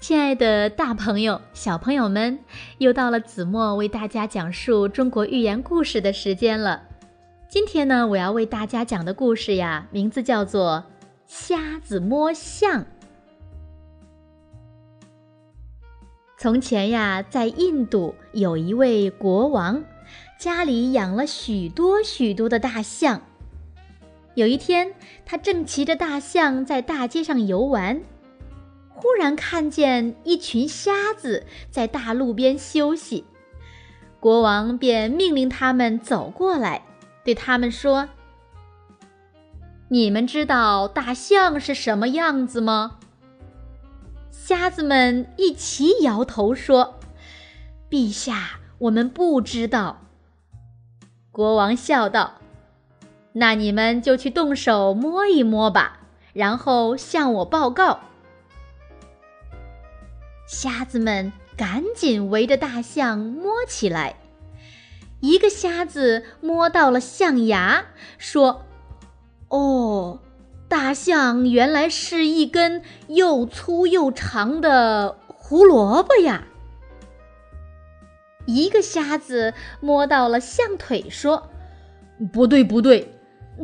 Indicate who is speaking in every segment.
Speaker 1: 亲爱的大朋友、小朋友们，又到了子墨为大家讲述中国寓言故事的时间了。今天呢，我要为大家讲的故事呀，名字叫做《瞎子摸象》。从前呀，在印度有一位国王，家里养了许多许多的大象。有一天，他正骑着大象在大街上游玩。忽然看见一群瞎子在大路边休息，国王便命令他们走过来，对他们说：“你们知道大象是什么样子吗？”瞎子们一齐摇头说：“陛下，我们不知道。”国王笑道：“那你们就去动手摸一摸吧，然后向我报告。”瞎子们赶紧围着大象摸起来。一个瞎子摸到了象牙，说：“哦，大象原来是一根又粗又长的胡萝卜呀。”一个瞎子摸到了象腿，说：“不对，不对，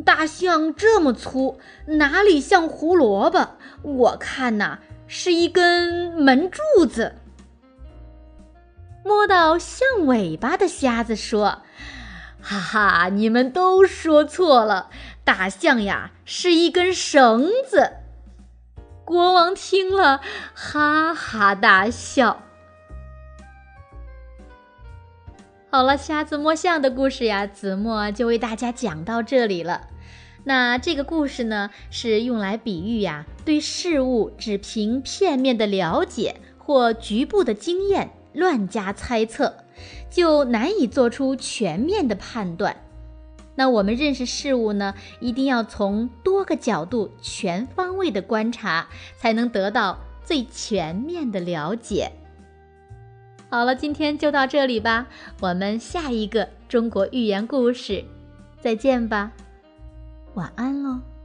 Speaker 1: 大象这么粗，哪里像胡萝卜？我看呐。”是一根门柱子。摸到象尾巴的瞎子说：“哈哈，你们都说错了，大象呀是一根绳子。”国王听了，哈哈大笑。好了，瞎子摸象的故事呀，子墨就为大家讲到这里了。那这个故事呢，是用来比喻呀，对事物只凭片面的了解或局部的经验乱加猜测，就难以做出全面的判断。那我们认识事物呢，一定要从多个角度全方位的观察，才能得到最全面的了解。好了，今天就到这里吧，我们下一个中国寓言故事再见吧。晚安喽。